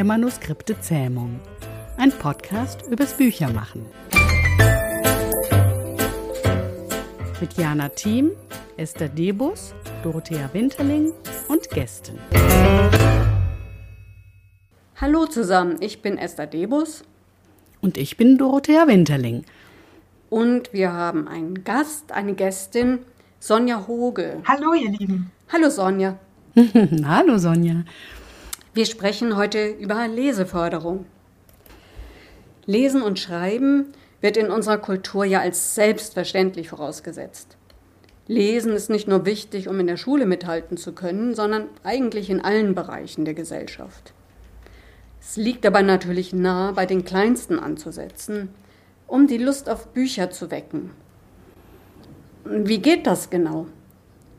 der Manuskripte Zähmung. Ein Podcast übers Büchermachen. Mit Jana Thiem, Esther Debus, Dorothea Winterling und Gästen. Hallo zusammen, ich bin Esther Debus. Und ich bin Dorothea Winterling. Und wir haben einen Gast, eine Gästin, Sonja Hoge. Hallo, ihr Lieben. Hallo, Sonja. Hallo, Sonja. Wir sprechen heute über Leseförderung. Lesen und Schreiben wird in unserer Kultur ja als selbstverständlich vorausgesetzt. Lesen ist nicht nur wichtig, um in der Schule mithalten zu können, sondern eigentlich in allen Bereichen der Gesellschaft. Es liegt aber natürlich nahe, bei den Kleinsten anzusetzen, um die Lust auf Bücher zu wecken. Wie geht das genau?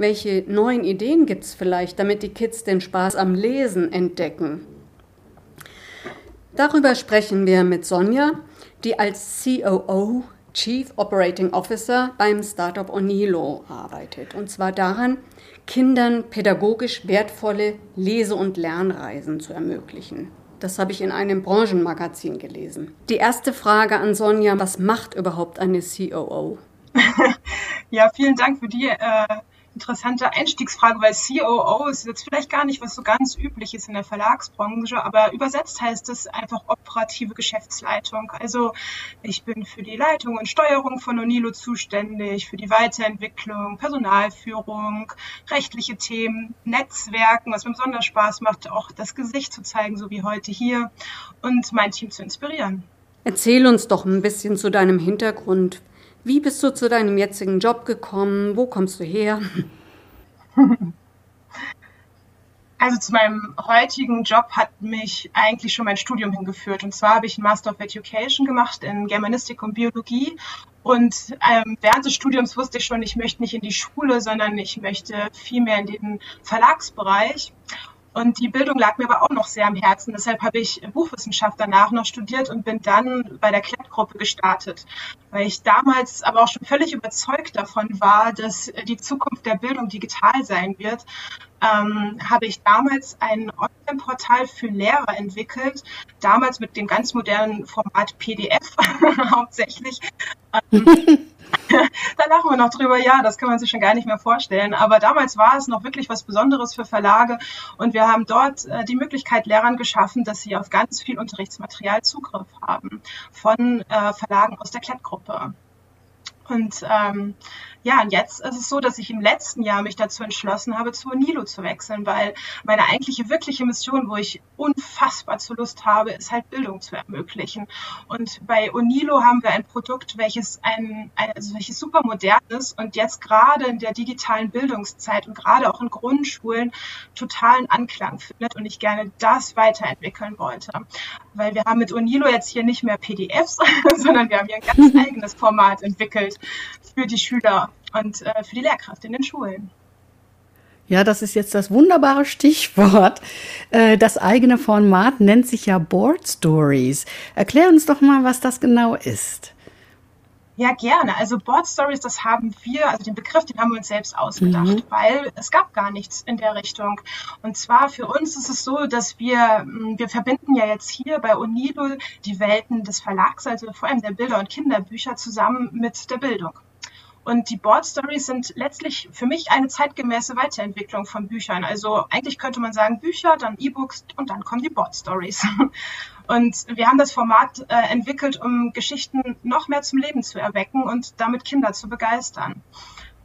Welche neuen Ideen gibt es vielleicht, damit die Kids den Spaß am Lesen entdecken? Darüber sprechen wir mit Sonja, die als COO, Chief Operating Officer beim Startup Onilo arbeitet. Und zwar daran, Kindern pädagogisch wertvolle Lese- und Lernreisen zu ermöglichen. Das habe ich in einem Branchenmagazin gelesen. Die erste Frage an Sonja, was macht überhaupt eine COO? ja, vielen Dank für die äh, interessante Einstiegsfrage, weil COO ist jetzt vielleicht gar nicht was so ganz übliches in der Verlagsbranche, aber übersetzt heißt es einfach operative Geschäftsleitung. Also ich bin für die Leitung und Steuerung von Onilo zuständig, für die Weiterentwicklung, Personalführung, rechtliche Themen, Netzwerken, was mir besonders Spaß macht, auch das Gesicht zu zeigen, so wie heute hier, und mein Team zu inspirieren. Erzähl uns doch ein bisschen zu deinem Hintergrund. Wie bist du zu deinem jetzigen Job gekommen? Wo kommst du her? Also zu meinem heutigen Job hat mich eigentlich schon mein Studium hingeführt. Und zwar habe ich einen Master of Education gemacht in Germanistik und Biologie. Und ähm, während des Studiums wusste ich schon, ich möchte nicht in die Schule, sondern ich möchte viel mehr in den Verlagsbereich. Und die Bildung lag mir aber auch noch sehr am Herzen. Deshalb habe ich Buchwissenschaft danach noch studiert und bin dann bei der Klettgruppe gestartet, weil ich damals aber auch schon völlig überzeugt davon war, dass die Zukunft der Bildung digital sein wird. Ähm, habe ich damals ein Online-Portal für Lehrer entwickelt, damals mit dem ganz modernen Format PDF hauptsächlich. Ähm, da lachen wir noch drüber, ja, das kann man sich schon gar nicht mehr vorstellen. Aber damals war es noch wirklich was Besonderes für Verlage und wir haben dort äh, die Möglichkeit Lehrern geschaffen, dass sie auf ganz viel Unterrichtsmaterial Zugriff haben von äh, Verlagen aus der Klettgruppe. Und ähm, ja, und jetzt ist es so, dass ich im letzten Jahr mich dazu entschlossen habe, zu Onilo zu wechseln, weil meine eigentliche wirkliche Mission, wo ich unfassbar zu Lust habe, ist halt Bildung zu ermöglichen. Und bei Onilo haben wir ein Produkt, welches ein, ein also welches super modern ist und jetzt gerade in der digitalen Bildungszeit und gerade auch in Grundschulen totalen Anklang findet und ich gerne das weiterentwickeln wollte. Weil wir haben mit Onilo jetzt hier nicht mehr PDFs, sondern wir haben hier ein ganz eigenes Format entwickelt für die Schüler und äh, für die Lehrkräfte in den Schulen. Ja, das ist jetzt das wunderbare Stichwort. Äh, das eigene Format nennt sich ja Board Stories. Erklär uns doch mal, was das genau ist. Ja, gerne. Also Board Stories, das haben wir, also den Begriff, den haben wir uns selbst ausgedacht, mhm. weil es gab gar nichts in der Richtung. Und zwar für uns ist es so, dass wir, hm, wir verbinden ja jetzt hier bei Unido die Welten des Verlags, also vor allem der Bilder- und Kinderbücher zusammen mit der Bildung. Und die Board Stories sind letztlich für mich eine zeitgemäße Weiterentwicklung von Büchern. Also eigentlich könnte man sagen Bücher, dann E-Books und dann kommen die Board Stories. Und wir haben das Format äh, entwickelt, um Geschichten noch mehr zum Leben zu erwecken und damit Kinder zu begeistern.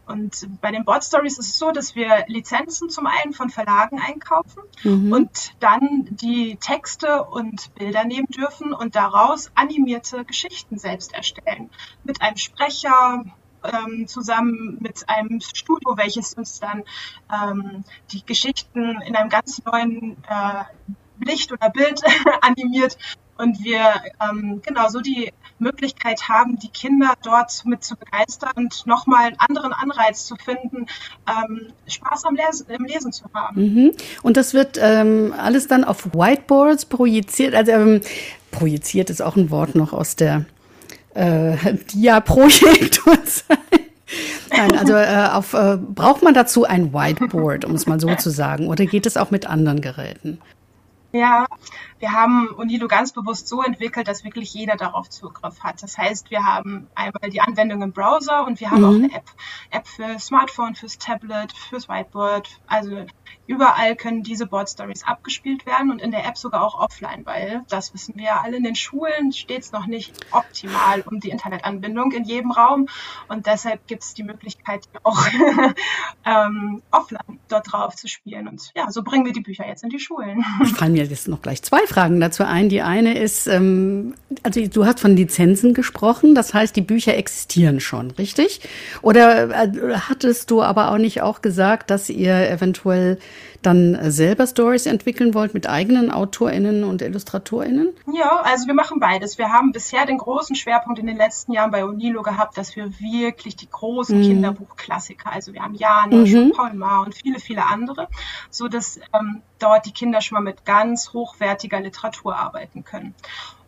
Und bei den Board Stories ist es so, dass wir Lizenzen zum einen von Verlagen einkaufen mhm. und dann die Texte und Bilder nehmen dürfen und daraus animierte Geschichten selbst erstellen. Mit einem Sprecher, ähm, zusammen mit einem Studio, welches uns dann ähm, die Geschichten in einem ganz neuen äh, Licht oder Bild animiert und wir ähm, genau so die Möglichkeit haben, die Kinder dort mit zu begeistern und nochmal einen anderen Anreiz zu finden, ähm, Spaß am Lesen, im Lesen zu haben. Mhm. Und das wird ähm, alles dann auf Whiteboards projiziert. Also ähm, projiziert ist auch ein Wort noch aus der äh, Dia-Projektorzeit. Nein, also äh, auf, äh, braucht man dazu ein Whiteboard, um es mal so zu sagen, oder geht es auch mit anderen Geräten? Ja, wir haben Unilo ganz bewusst so entwickelt, dass wirklich jeder darauf Zugriff hat. Das heißt, wir haben einmal die Anwendung im Browser und wir haben mhm. auch eine App. App für Smartphone, fürs Tablet, fürs Whiteboard. Also überall können diese Board Stories abgespielt werden und in der App sogar auch offline, weil das wissen wir ja alle in den Schulen steht es noch nicht optimal um die Internetanbindung in jedem Raum und deshalb gibt es die Möglichkeit auch ähm, offline dort drauf zu spielen und ja, so bringen wir die Bücher jetzt in die Schulen. Ich fallen mir jetzt noch gleich zwei Fragen dazu ein. Die eine ist, ähm, also du hast von Lizenzen gesprochen, das heißt, die Bücher existieren schon, richtig? Oder äh, hattest du aber auch nicht auch gesagt, dass ihr eventuell dann selber Stories entwickeln wollt mit eigenen AutorInnen und IllustratorInnen? Ja, also wir machen beides. Wir haben bisher den großen Schwerpunkt in den letzten Jahren bei Unilo gehabt, dass wir wirklich die großen mhm. Kinderbuchklassiker, also wir haben Janosch mhm. Paul Maar und viele, viele andere, so dass ähm, dort die Kinder schon mal mit ganz hochwertiger Literatur arbeiten können.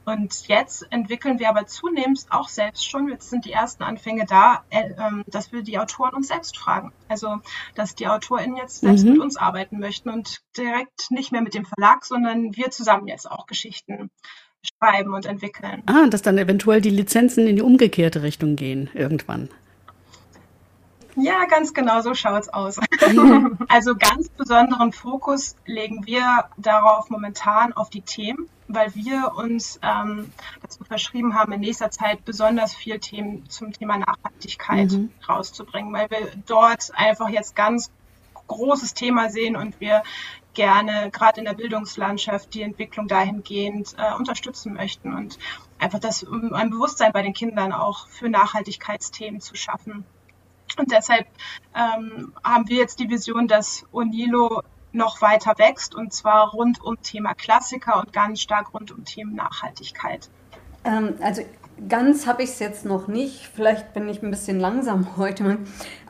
Und jetzt entwickeln wir aber zunehmend auch selbst schon, jetzt sind die ersten Anfänge da, äh, ähm, dass wir die Autoren uns selbst fragen. Also, dass die AutorInnen jetzt selbst mhm. mit uns arbeiten möchten und direkt nicht mehr mit dem Verlag, sondern wir zusammen jetzt auch Geschichten schreiben und entwickeln. Ah, dass dann eventuell die Lizenzen in die umgekehrte Richtung gehen irgendwann. Ja, ganz genau so schaut's aus. also ganz besonderen Fokus legen wir darauf momentan auf die Themen, weil wir uns ähm, dazu verschrieben haben, in nächster Zeit besonders viel Themen zum Thema Nachhaltigkeit mhm. rauszubringen, weil wir dort einfach jetzt ganz großes Thema sehen und wir gerne gerade in der Bildungslandschaft die Entwicklung dahingehend äh, unterstützen möchten und einfach das um ein Bewusstsein bei den Kindern auch für Nachhaltigkeitsthemen zu schaffen. Und deshalb ähm, haben wir jetzt die Vision, dass Unilo noch weiter wächst und zwar rund um Thema Klassiker und ganz stark rund um Themen Nachhaltigkeit. Ähm, also ganz habe ich es jetzt noch nicht. Vielleicht bin ich ein bisschen langsam heute.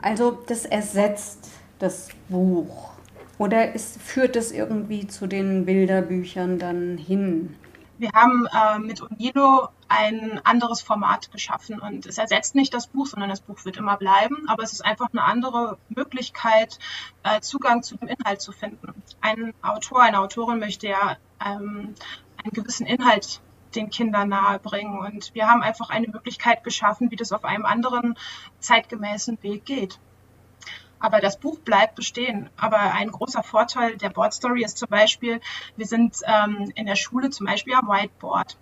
Also das ersetzt das Buch. Oder ist, führt es irgendwie zu den Bilderbüchern dann hin? Wir haben äh, mit Unilo ein anderes Format geschaffen und es ersetzt nicht das Buch, sondern das Buch wird immer bleiben, aber es ist einfach eine andere Möglichkeit, äh, Zugang zu dem Inhalt zu finden. Ein Autor, eine Autorin möchte ja ähm, einen gewissen Inhalt den Kindern nahebringen und wir haben einfach eine Möglichkeit geschaffen, wie das auf einem anderen zeitgemäßen Weg geht. Aber das Buch bleibt bestehen. Aber ein großer Vorteil der Board Story ist zum Beispiel, wir sind ähm, in der Schule zum Beispiel am Whiteboard.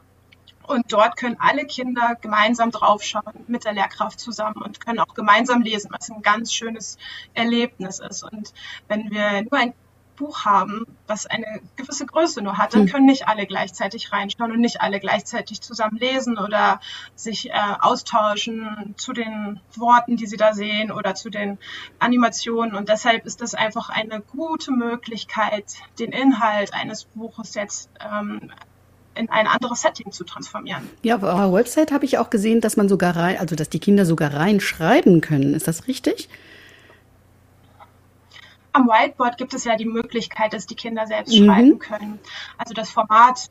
Und dort können alle Kinder gemeinsam draufschauen mit der Lehrkraft zusammen und können auch gemeinsam lesen, was ein ganz schönes Erlebnis ist. Und wenn wir nur ein Buch haben, was eine gewisse Größe nur hat, dann hm. können nicht alle gleichzeitig reinschauen und nicht alle gleichzeitig zusammen lesen oder sich äh, austauschen zu den Worten, die sie da sehen oder zu den Animationen. Und deshalb ist das einfach eine gute Möglichkeit, den Inhalt eines Buches jetzt ähm, in ein anderes Setting zu transformieren. Ja, auf eurer Website habe ich auch gesehen, dass man sogar rein, also dass die Kinder sogar reinschreiben können. Ist das richtig? Am Whiteboard gibt es ja die Möglichkeit, dass die Kinder selbst mhm. schreiben können. Also das Format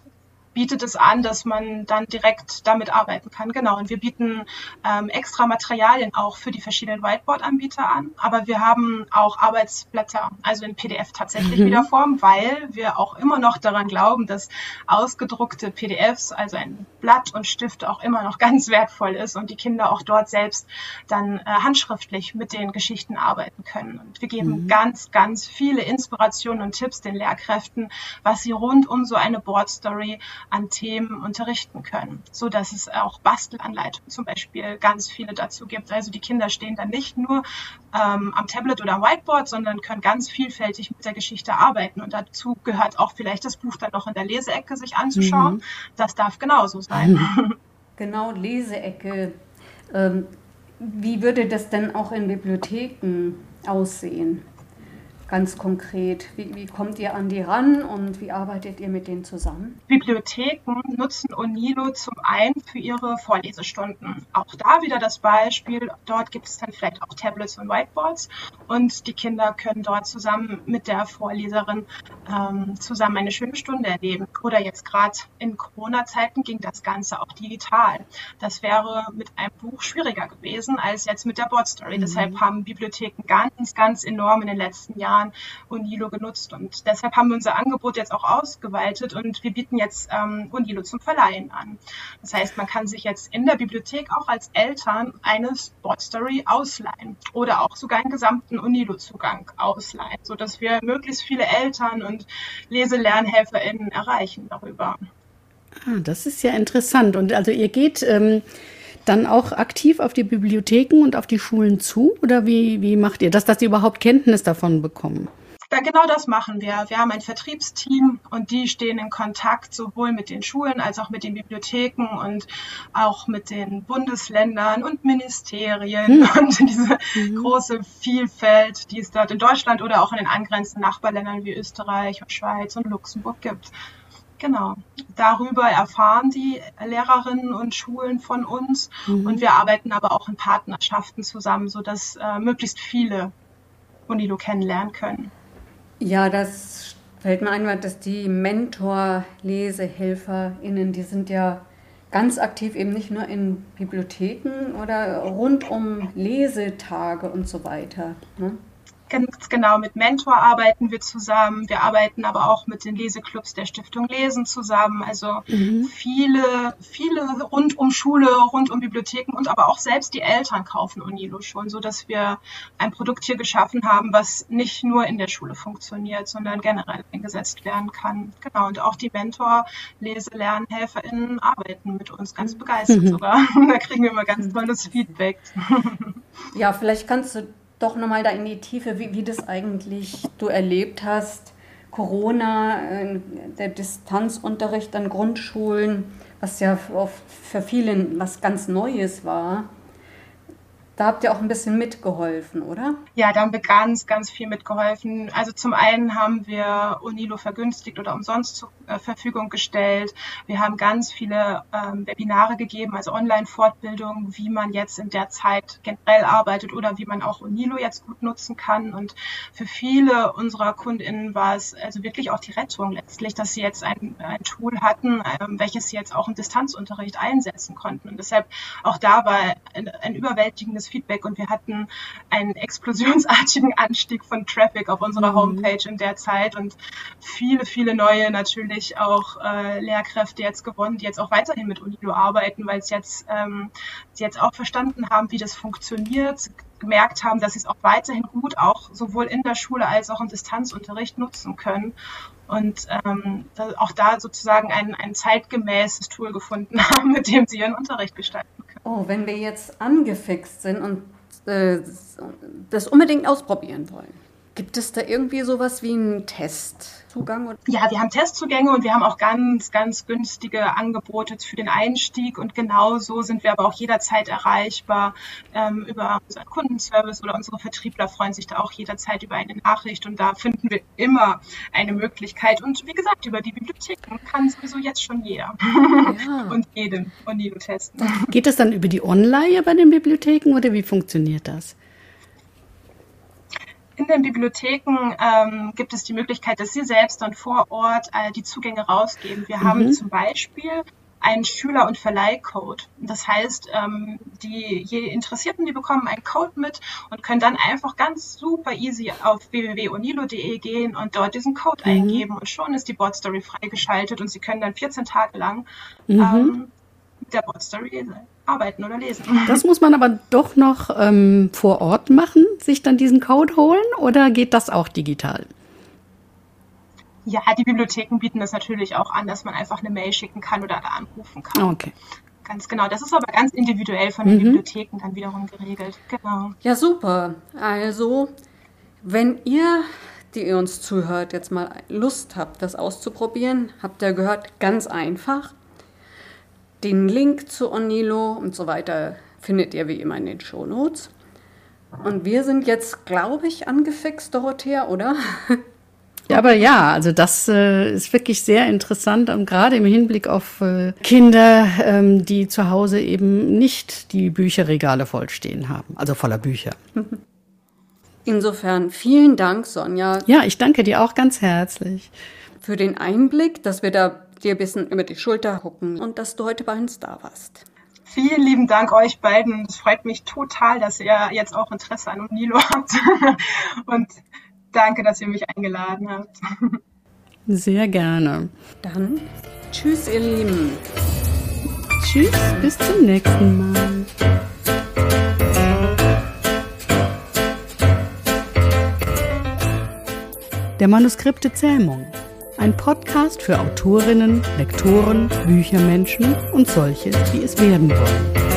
bietet es an, dass man dann direkt damit arbeiten kann. Genau. Und wir bieten ähm, extra Materialien auch für die verschiedenen Whiteboard-Anbieter an. Aber wir haben auch Arbeitsblätter, also in PDF tatsächlich mhm. wieder Form, weil wir auch immer noch daran glauben, dass ausgedruckte PDFs, also ein Blatt und Stift auch immer noch ganz wertvoll ist und die Kinder auch dort selbst dann äh, handschriftlich mit den Geschichten arbeiten können. Und wir geben mhm. ganz, ganz viele Inspirationen und Tipps den Lehrkräften, was sie rund um so eine Board Story an Themen unterrichten können, so dass es auch Bastelanleitungen zum Beispiel ganz viele dazu gibt. Also die Kinder stehen dann nicht nur ähm, am Tablet oder am Whiteboard, sondern können ganz vielfältig mit der Geschichte arbeiten. Und dazu gehört auch vielleicht das Buch dann noch in der Leseecke sich anzuschauen. Mhm. Das darf genauso sein. Genau, Leseecke. Ähm, wie würde das denn auch in Bibliotheken aussehen? Ganz konkret? Wie, wie, kommt ihr an die ran und wie arbeitet ihr mit denen zusammen? Bibliotheken nutzen Onilo zum einen für ihre Vorlesestunden. Auch da wieder das Beispiel, dort gibt es dann vielleicht auch Tablets und Whiteboards und die Kinder können dort zusammen mit der Vorleserin ähm, zusammen eine schöne Stunde erleben. Oder jetzt gerade in Corona-Zeiten ging das Ganze auch digital. Das wäre mit einem Buch schwieriger gewesen als jetzt mit der Board Story. Mhm. Deshalb haben Bibliotheken ganz, ganz enorm in den letzten Jahren Jahren Unilo genutzt. Und deshalb haben wir unser Angebot jetzt auch ausgeweitet und wir bieten jetzt ähm, Unilo zum Verleihen an. Das heißt, man kann sich jetzt in der Bibliothek auch als Eltern eine Sportstory ausleihen oder auch sogar einen gesamten Unilo-Zugang ausleihen, sodass wir möglichst viele Eltern und LeselernhelferInnen erreichen darüber. Ah, das ist ja interessant. Und also ihr geht ähm, dann auch aktiv auf die Bibliotheken und auf die Schulen zu? Oder wie, wie macht ihr das, dass sie überhaupt Kenntnis davon bekommen? Ja, genau das machen wir. Wir haben ein Vertriebsteam und die stehen in Kontakt sowohl mit den Schulen als auch mit den Bibliotheken und auch mit den Bundesländern und Ministerien hm. und diese mhm. große Vielfalt, die es dort in Deutschland oder auch in den angrenzenden Nachbarländern wie Österreich und Schweiz und Luxemburg gibt. Genau. Darüber erfahren die Lehrerinnen und Schulen von uns mhm. und wir arbeiten aber auch in Partnerschaften zusammen, sodass äh, möglichst viele Unilo kennenlernen können. Ja, das fällt mir ein, dass die Mentor-LesehelferInnen, die sind ja ganz aktiv eben nicht nur in Bibliotheken oder rund um Lesetage und so weiter. Ne? Ganz genau, mit Mentor arbeiten wir zusammen. Wir arbeiten aber auch mit den Leseclubs der Stiftung Lesen zusammen. Also mhm. viele, viele rund um Schule, rund um Bibliotheken und aber auch selbst die Eltern kaufen Unilo schon, so dass wir ein Produkt hier geschaffen haben, was nicht nur in der Schule funktioniert, sondern generell eingesetzt werden kann. Genau. Und auch die Mentor, Lese, LernhelferInnen arbeiten mit uns ganz begeistert mhm. sogar. da kriegen wir immer ganz tolles Feedback. Ja, vielleicht kannst du doch nochmal da in die Tiefe, wie, wie das eigentlich du erlebt hast. Corona, äh, der Distanzunterricht an Grundschulen, was ja für viele was ganz Neues war. Da habt ihr auch ein bisschen mitgeholfen, oder? Ja, da haben wir ganz, ganz viel mitgeholfen. Also zum einen haben wir Unilo vergünstigt oder umsonst zur äh, Verfügung gestellt. Wir haben ganz viele ähm, Webinare gegeben, also Online-Fortbildungen, wie man jetzt in der Zeit generell arbeitet oder wie man auch Unilo jetzt gut nutzen kann. Und für viele unserer KundInnen war es also wirklich auch die Rettung letztlich, dass sie jetzt ein, ein Tool hatten, ähm, welches sie jetzt auch im Distanzunterricht einsetzen konnten. Und deshalb auch da war ein, ein überwältigendes positives Feedback und wir hatten einen explosionsartigen Anstieg von Traffic auf unserer mhm. Homepage in der Zeit und viele, viele neue natürlich auch äh, Lehrkräfte jetzt gewonnen, die jetzt auch weiterhin mit Unilo arbeiten, weil es jetzt, ähm, sie jetzt auch verstanden haben, wie das funktioniert, gemerkt haben, dass sie es auch weiterhin gut auch sowohl in der Schule als auch im Distanzunterricht nutzen können und ähm, auch da sozusagen ein, ein zeitgemäßes Tool gefunden haben, mit dem sie ihren Unterricht gestalten. Oh, wenn wir jetzt angefixt sind und äh, das unbedingt ausprobieren wollen, gibt es da irgendwie sowas wie einen Test? Testzugang? Ja, wir haben Testzugänge und wir haben auch ganz, ganz günstige Angebote für den Einstieg und genauso sind wir aber auch jederzeit erreichbar ähm, über unseren Kundenservice oder unsere Vertriebler freuen sich da auch jederzeit über eine Nachricht und da finden wir immer eine Möglichkeit und wie gesagt, über die Bibliotheken kann sowieso jetzt schon jeder ja. und jedem und jedem testen. Geht das dann über die Online bei den Bibliotheken oder wie funktioniert das? In den Bibliotheken ähm, gibt es die Möglichkeit, dass Sie selbst dann vor Ort äh, die Zugänge rausgeben. Wir mhm. haben zum Beispiel einen Schüler- und Verleihcode. Das heißt, ähm, die je Interessierten, die bekommen einen Code mit und können dann einfach ganz super easy auf www.onilo.de gehen und dort diesen Code mhm. eingeben und schon ist die Bot-Story freigeschaltet und sie können dann 14 Tage lang mhm. ähm, mit der Bot-Story arbeiten oder lesen. Das muss man aber doch noch ähm, vor Ort machen, sich dann diesen Code holen oder geht das auch digital? Ja, die Bibliotheken bieten das natürlich auch an, dass man einfach eine Mail schicken kann oder da anrufen kann. Okay. Ganz genau. Das ist aber ganz individuell von den mhm. Bibliotheken dann wiederum geregelt. Genau. Ja, super. Also, wenn ihr, die ihr uns zuhört, jetzt mal Lust habt, das auszuprobieren, habt ihr gehört, ganz einfach. Den Link zu Onilo und so weiter findet ihr wie immer in den Show Notes. Und wir sind jetzt, glaube ich, angefixt, Dorothea, oder? Ja, aber ja, also das äh, ist wirklich sehr interessant und gerade im Hinblick auf äh, Kinder, ähm, die zu Hause eben nicht die Bücherregale vollstehen haben, also voller Bücher. Insofern vielen Dank, Sonja. Ja, ich danke dir auch ganz herzlich. Für den Einblick, dass wir da dir ein bisschen über die Schulter gucken und dass du heute bei uns da warst. Vielen lieben Dank euch beiden. Es freut mich total, dass ihr jetzt auch Interesse an Unilo habt. Und Danke, dass ihr mich eingeladen habt. Sehr gerne. Dann tschüss, ihr Lieben. Tschüss, bis zum nächsten Mal. Der Manuskripte Zähmung. Ein Podcast für Autorinnen, Lektoren, Büchermenschen und solche, die es werden wollen.